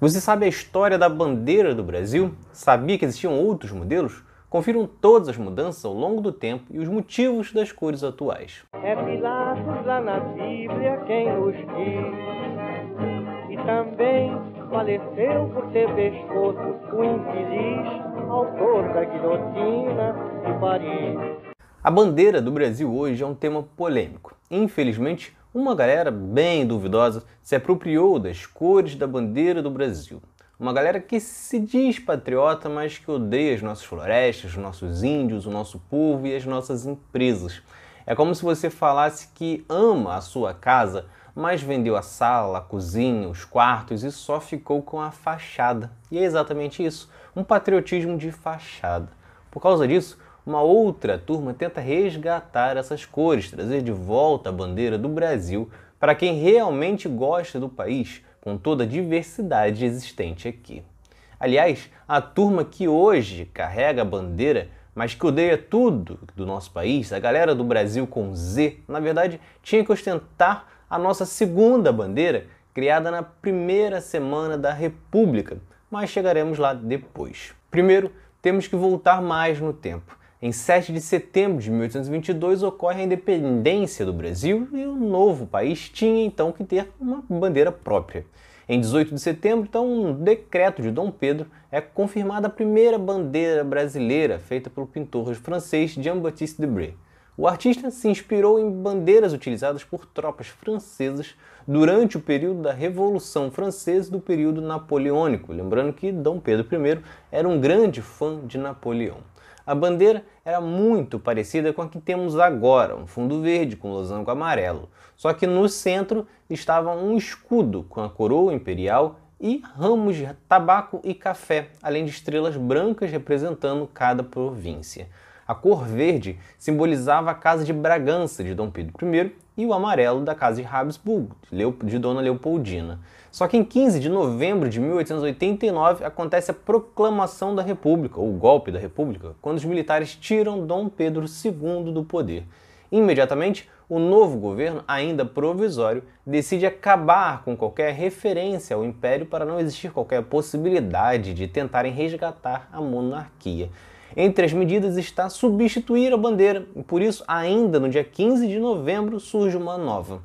Você sabe a história da bandeira do Brasil? Sabia que existiam outros modelos? Confiram todas as mudanças ao longo do tempo e os motivos das cores atuais. É Pilatos lá na Bíblia quem nos diz. E também faleceu por ter pescoço o infeliz autor da guilhotina de Paris. A bandeira do Brasil hoje é um tema polêmico. Infelizmente, uma galera bem duvidosa se apropriou das cores da bandeira do Brasil. Uma galera que se diz patriota, mas que odeia as nossas florestas, os nossos índios, o nosso povo e as nossas empresas. É como se você falasse que ama a sua casa, mas vendeu a sala, a cozinha, os quartos e só ficou com a fachada. E é exatamente isso, um patriotismo de fachada. Por causa disso, uma outra turma tenta resgatar essas cores, trazer de volta a bandeira do Brasil para quem realmente gosta do país, com toda a diversidade existente aqui. Aliás, a turma que hoje carrega a bandeira, mas que odeia tudo do nosso país, a galera do Brasil com Z, na verdade, tinha que ostentar a nossa segunda bandeira, criada na primeira semana da República, mas chegaremos lá depois. Primeiro, temos que voltar mais no tempo. Em 7 de setembro de 1822 ocorre a independência do Brasil e o novo país tinha então que ter uma bandeira própria. Em 18 de setembro, então, um decreto de Dom Pedro é confirmada a primeira bandeira brasileira feita pelo pintor francês Jean-Baptiste Debré. O artista se inspirou em bandeiras utilizadas por tropas francesas durante o período da Revolução Francesa e do período napoleônico, lembrando que Dom Pedro I era um grande fã de Napoleão. A bandeira era muito parecida com a que temos agora, um fundo verde com losango amarelo. Só que no centro estava um escudo com a coroa imperial e ramos de tabaco e café, além de estrelas brancas representando cada província. A cor verde simbolizava a casa de Bragança de Dom Pedro I e o amarelo da casa de Habsburgo, de Dona Leopoldina. Só que em 15 de novembro de 1889 acontece a proclamação da República, ou o golpe da República, quando os militares tiram Dom Pedro II do poder. Imediatamente, o novo governo, ainda provisório, decide acabar com qualquer referência ao império para não existir qualquer possibilidade de tentarem resgatar a monarquia. Entre as medidas está substituir a bandeira, e por isso, ainda no dia 15 de novembro, surge uma nova.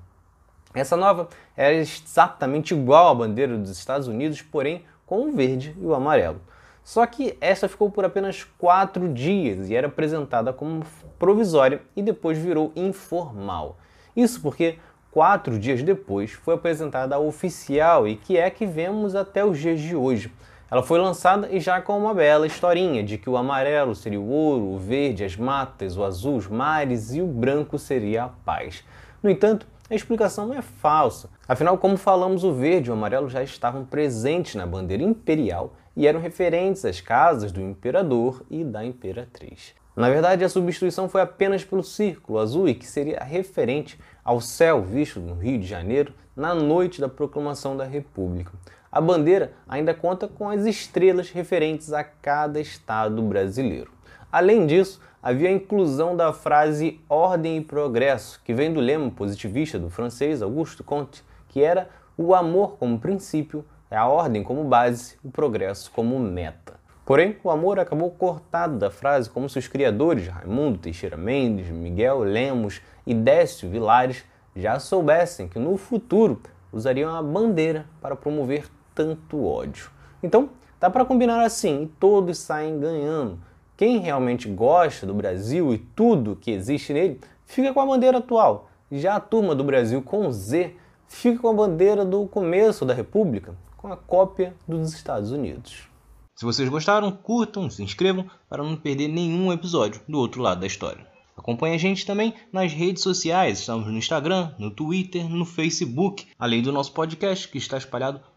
Essa nova era exatamente igual à bandeira dos Estados Unidos, porém com o verde e o amarelo. Só que essa ficou por apenas quatro dias e era apresentada como provisória e depois virou informal. Isso porque quatro dias depois foi apresentada a oficial e que é que vemos até os dias de hoje. Ela foi lançada e já com uma bela historinha de que o amarelo seria o ouro, o verde as matas, o azul os mares e o branco seria a paz. No entanto, a explicação é falsa. Afinal, como falamos, o verde e o amarelo já estavam presentes na bandeira imperial e eram referentes às casas do imperador e da imperatriz. Na verdade, a substituição foi apenas pelo círculo azul e que seria referente ao céu visto no Rio de Janeiro na noite da proclamação da República. A bandeira ainda conta com as estrelas referentes a cada estado brasileiro. Além disso, havia a inclusão da frase ordem e progresso, que vem do lema positivista do francês Auguste Comte, que era o amor como princípio, a ordem como base, o progresso como meta. Porém, o amor acabou cortado da frase como se os criadores Raimundo Teixeira Mendes, Miguel Lemos e Décio Vilares já soubessem que no futuro usariam a bandeira para promover tanto ódio. Então, dá para combinar assim e todos saem ganhando. Quem realmente gosta do Brasil e tudo que existe nele, fica com a bandeira atual. Já a turma do Brasil com Z fica com a bandeira do começo da República, com a cópia dos Estados Unidos. Se vocês gostaram, curtam, se inscrevam para não perder nenhum episódio do outro lado da história. Acompanhe a gente também nas redes sociais, estamos no Instagram, no Twitter, no Facebook, além do nosso podcast que está espalhado